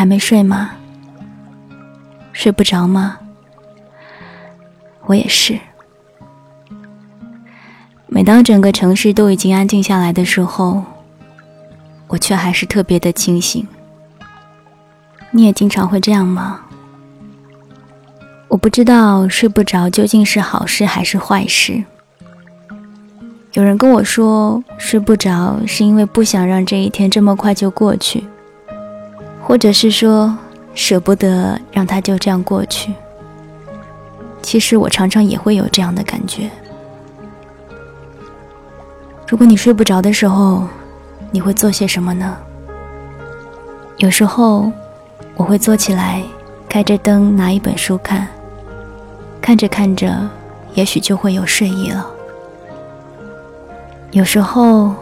还没睡吗？睡不着吗？我也是。每当整个城市都已经安静下来的时候，我却还是特别的清醒。你也经常会这样吗？我不知道睡不着究竟是好事还是坏事。有人跟我说，睡不着是因为不想让这一天这么快就过去，或者是说舍不得让它就这样过去。其实我常常也会有这样的感觉。如果你睡不着的时候，你会做些什么呢？有时候，我会坐起来，开着灯，拿一本书看。看着看着，也许就会有睡意了。有时候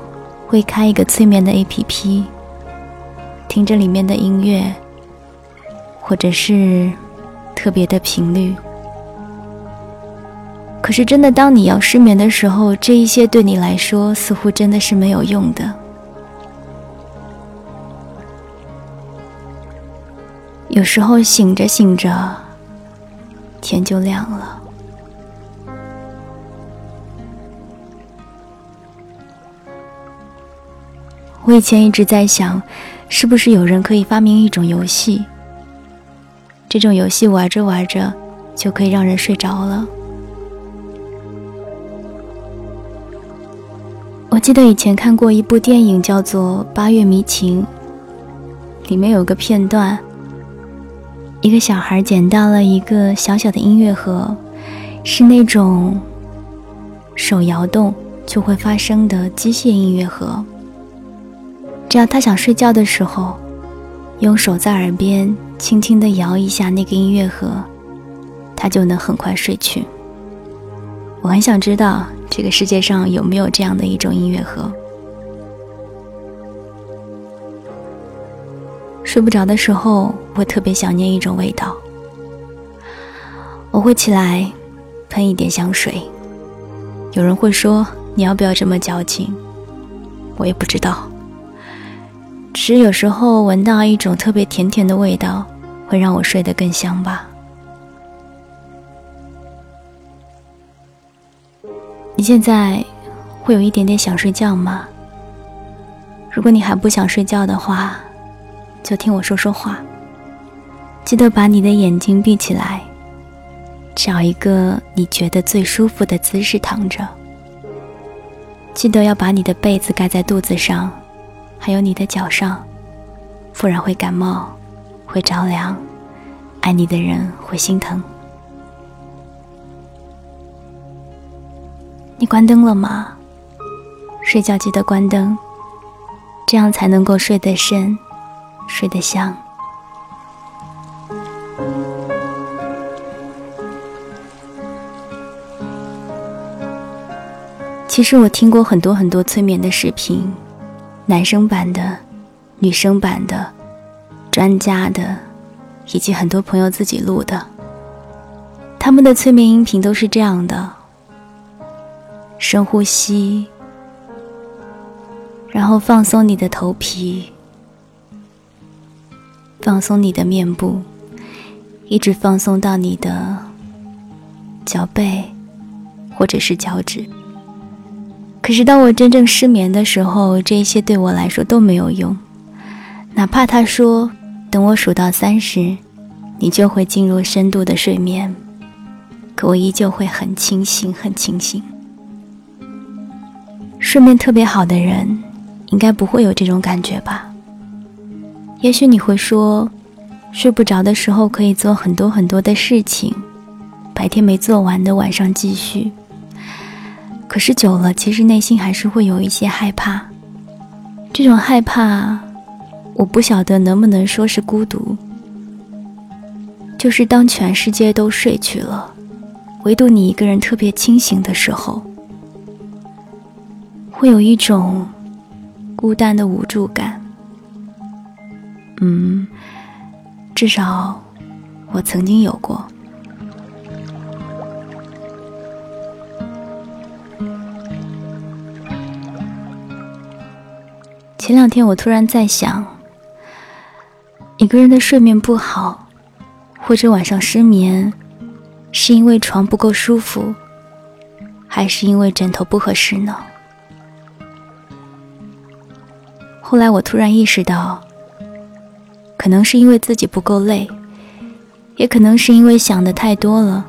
会开一个催眠的 APP，听着里面的音乐，或者是特别的频率。可是，真的，当你要失眠的时候，这一些对你来说似乎真的是没有用的。有时候醒着醒着，天就亮了。我以前一直在想，是不是有人可以发明一种游戏？这种游戏玩着玩着，就可以让人睡着了。我记得以前看过一部电影，叫做《八月迷情》，里面有个片段。一个小孩捡到了一个小小的音乐盒，是那种手摇动就会发声的机械音乐盒。只要他想睡觉的时候，用手在耳边轻轻地摇一下那个音乐盒，他就能很快睡去。我很想知道这个世界上有没有这样的一种音乐盒。睡不着的时候，会特别想念一种味道。我会起来喷一点香水。有人会说：“你要不要这么矫情？”我也不知道。只是有时候闻到一种特别甜甜的味道，会让我睡得更香吧。你现在会有一点点想睡觉吗？如果你还不想睡觉的话，就听我说说话。记得把你的眼睛闭起来，找一个你觉得最舒服的姿势躺着。记得要把你的被子盖在肚子上，还有你的脚上，不然会感冒，会着凉，爱你的人会心疼。你关灯了吗？睡觉记得关灯，这样才能够睡得深。睡得香。其实我听过很多很多催眠的视频，男生版的、女生版的、专家的，以及很多朋友自己录的。他们的催眠音频都是这样的：深呼吸，然后放松你的头皮。放松你的面部，一直放松到你的脚背，或者是脚趾。可是当我真正失眠的时候，这些对我来说都没有用。哪怕他说等我数到三十，你就会进入深度的睡眠，可我依旧会很清醒，很清醒。睡眠特别好的人，应该不会有这种感觉吧？也许你会说，睡不着的时候可以做很多很多的事情，白天没做完的晚上继续。可是久了，其实内心还是会有一些害怕。这种害怕，我不晓得能不能说是孤独。就是当全世界都睡去了，唯独你一个人特别清醒的时候，会有一种孤单的无助感。嗯，至少我曾经有过。前两天我突然在想，一个人的睡眠不好，或者晚上失眠，是因为床不够舒服，还是因为枕头不合适呢？后来我突然意识到，可能是因为自己不够累，也可能是因为想的太多了，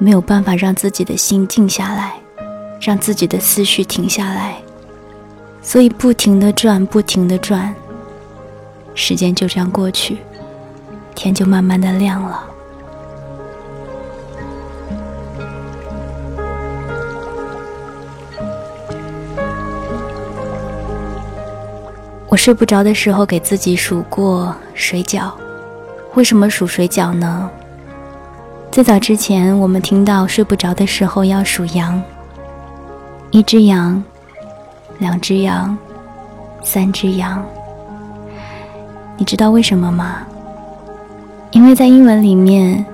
没有办法让自己的心静下来，让自己的思绪停下来，所以不停的转，不停的转。时间就这样过去，天就慢慢的亮了。我睡不着的时候，给自己数过水饺。为什么数水饺呢？最早之前，我们听到睡不着的时候要数羊，一只羊，两只羊，三只羊。你知道为什么吗？因为在英文里面，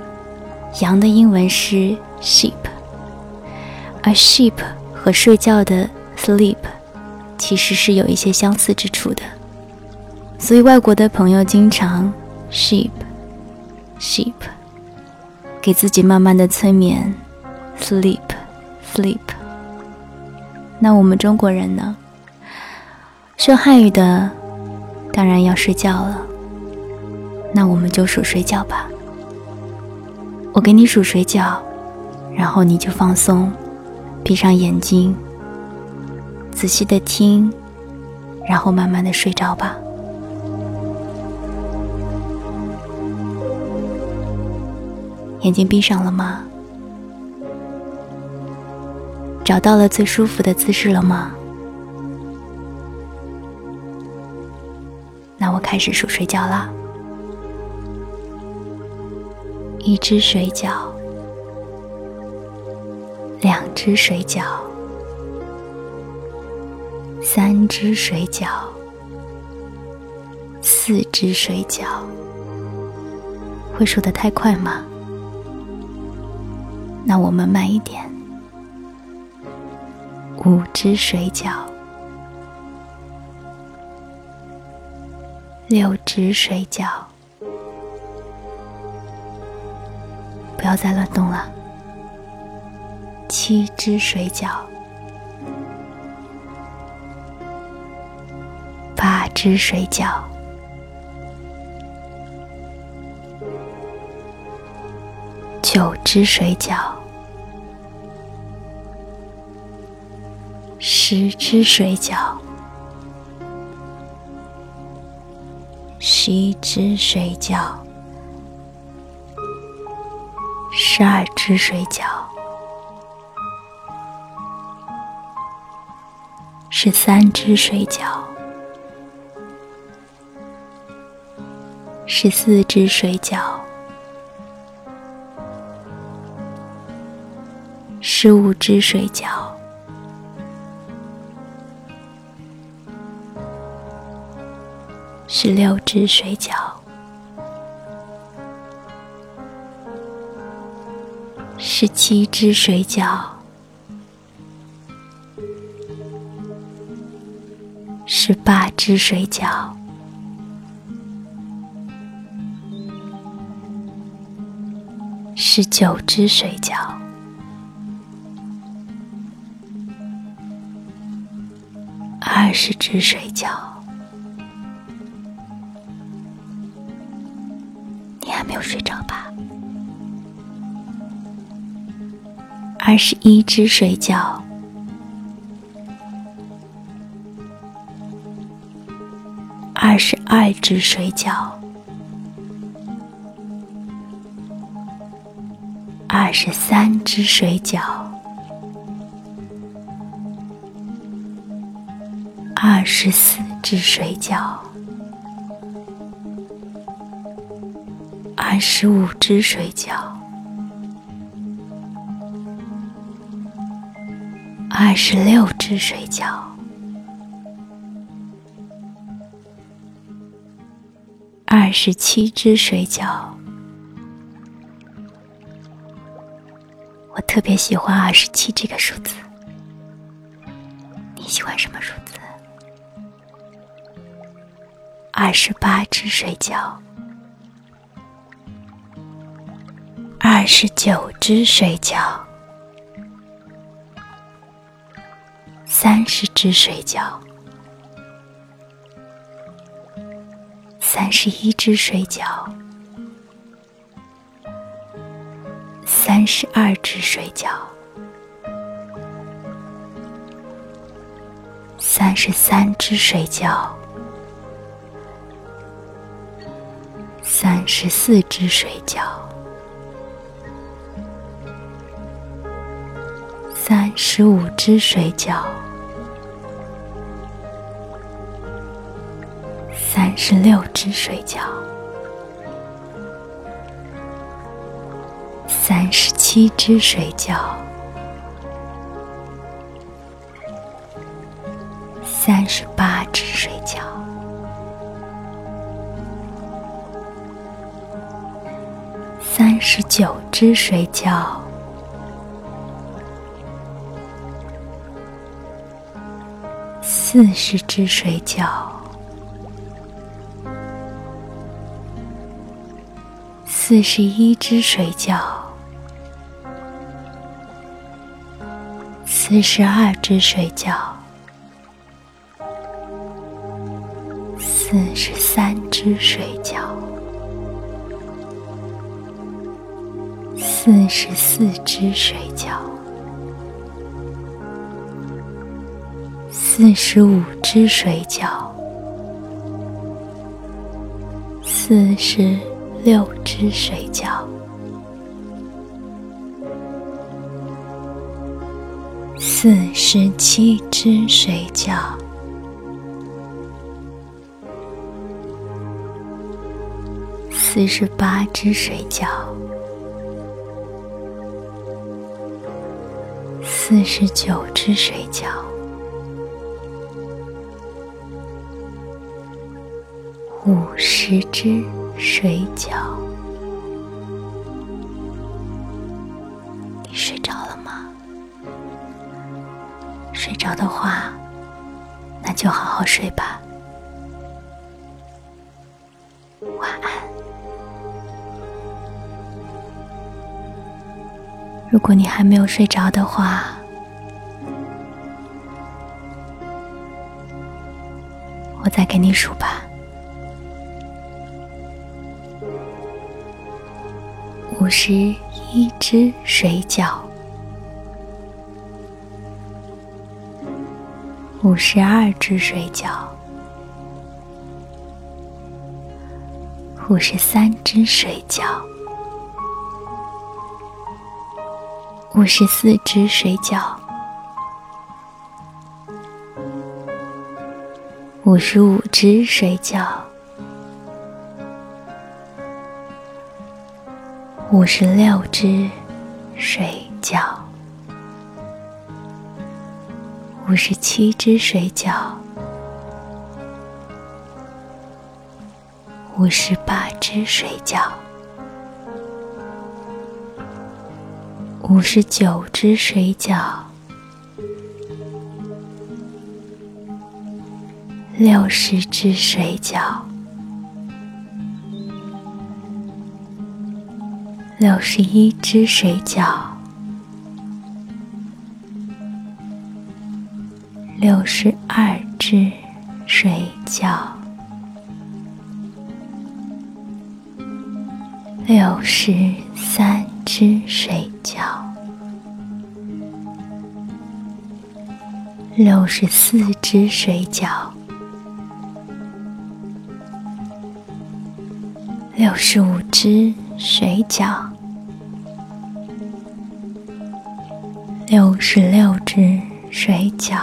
羊的英文是 sheep，而 sheep 和睡觉的 sleep 其实是有一些相似之处的，所以外国的朋友经常 sheep，sheep，给自己慢慢的催眠，sleep，sleep。那我们中国人呢？说汉语的。当然要睡觉了，那我们就数水饺吧。我给你数水饺，然后你就放松，闭上眼睛，仔细的听，然后慢慢的睡着吧。眼睛闭上了吗？找到了最舒服的姿势了吗？那我开始数水饺了，一只水饺，两只水饺，三只水饺，四只水饺。会数的太快吗？那我们慢一点，五只水饺。六只水饺，不要再乱动了。七只水饺，八只水饺，九只水饺，十只水饺。十一只水饺，十二只水饺，十三只水饺，十四只水饺，十五只水饺。十六只水饺，十七只水饺，十八只水饺，十九只水饺，二十只水饺。二十一只水饺，二十二只水饺，二十三只水饺，二十四只水饺。二十五只水饺，二十六只水饺。二十七只水饺。我特别喜欢二十七这个数字。你喜欢什么数字？二十八只水饺。二十九只水饺。三十只水饺，三十一只水饺，三十二只水饺，三十三只水饺，三十四只水饺。十五只水饺，三十六只水饺，三十七只水饺，三十八只水饺，三十九只水饺。四十只水饺，四十一只水饺，四十二只水饺，四十三只水饺，四十四只水饺。四十五只水饺，四十六只水饺，四十七只水饺，四十八只水饺，四十九只水饺。五十只水饺，你睡着了吗？睡着的话，那就好好睡吧。晚安。如果你还没有睡着的话，我再给你数吧。五十一只水饺，五十二只水饺，五十三只水饺，五十四只水饺，五十五只水饺。五十六只水饺，五十七只水饺，五十八只水饺，五十九只水饺，六十只水饺。六十一只水饺，六十二只水饺，六十三只水饺，六十四只水饺，六十五只水饺。六十六只水饺，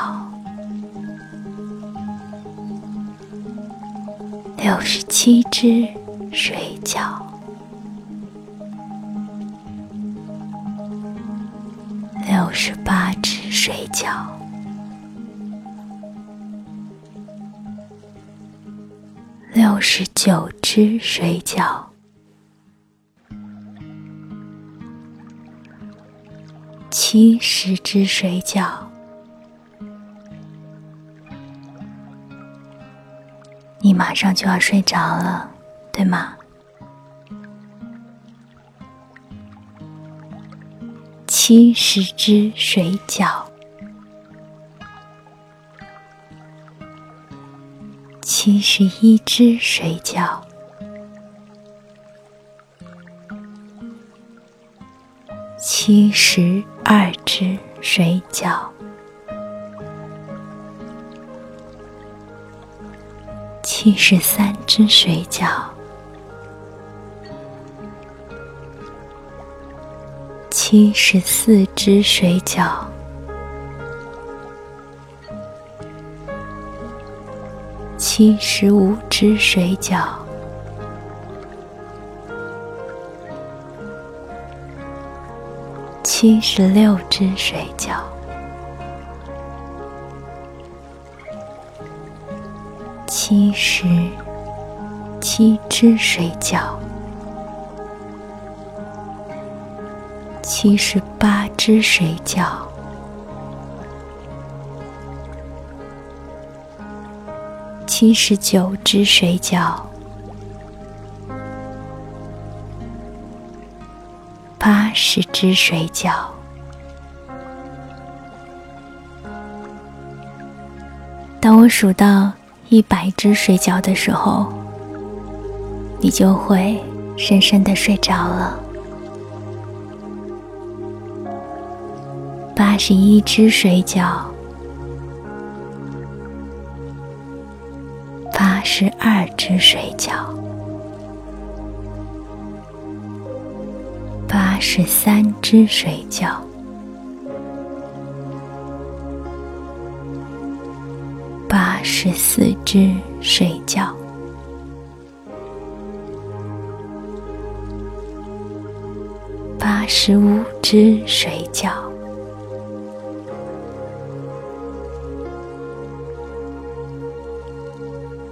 六十七只水饺，六十八只水饺，六十九只水饺。七十只水饺，你马上就要睡着了，对吗？七十只水饺，七十一只水饺，七十二只水饺，七十三只水饺。七十四只水饺，七十五只水饺，七十六只水饺，七十七只水饺。七十八只水饺，七十九只水饺，八十只水饺。当我数到一百只水饺的时候，你就会深深的睡着了。八十一只水饺，八十二只水饺，八十三只水饺，八十四只水饺，八十五只水饺。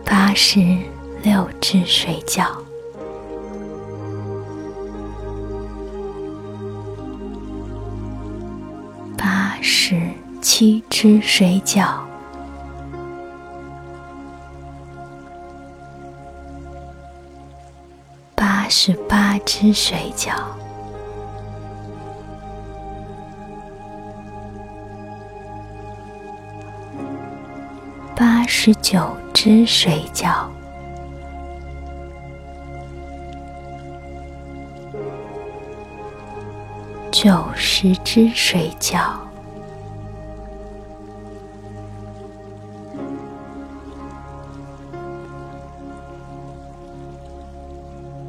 八十六只水饺，十七只水饺，八十八只水饺，八十九。只水饺，九十只水饺，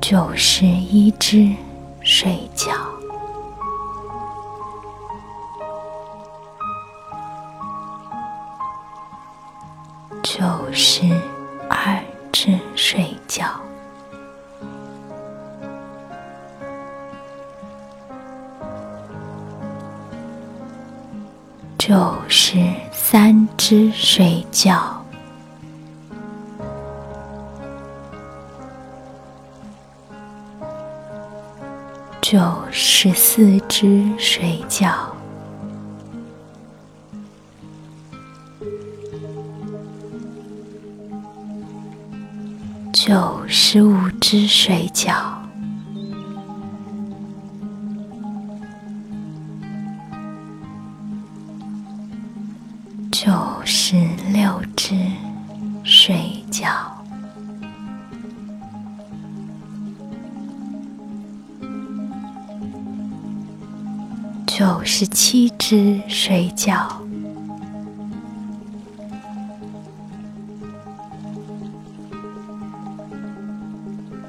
九十一只水饺。九十二只水饺，九十三只水饺，九十四只水饺。九十五只水饺，九十六只水饺，十七只水饺。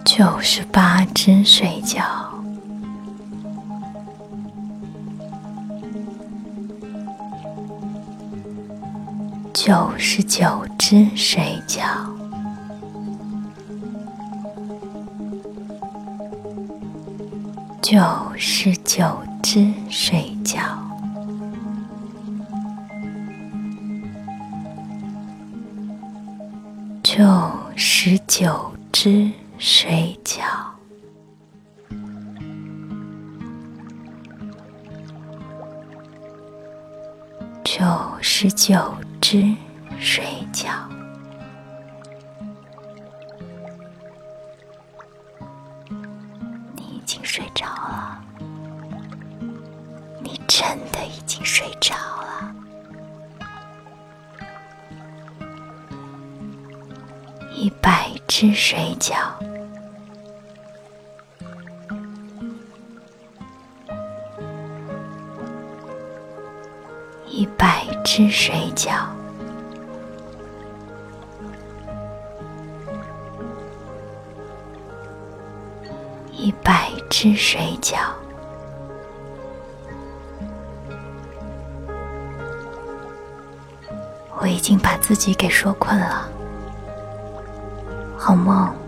九十八只水饺，九十九只水饺，九十九只水饺，九十九只。水饺，九十九只水饺，睡着了。一百只水饺，一百只水饺，一百只水饺。我已经把自己给说困了。好梦。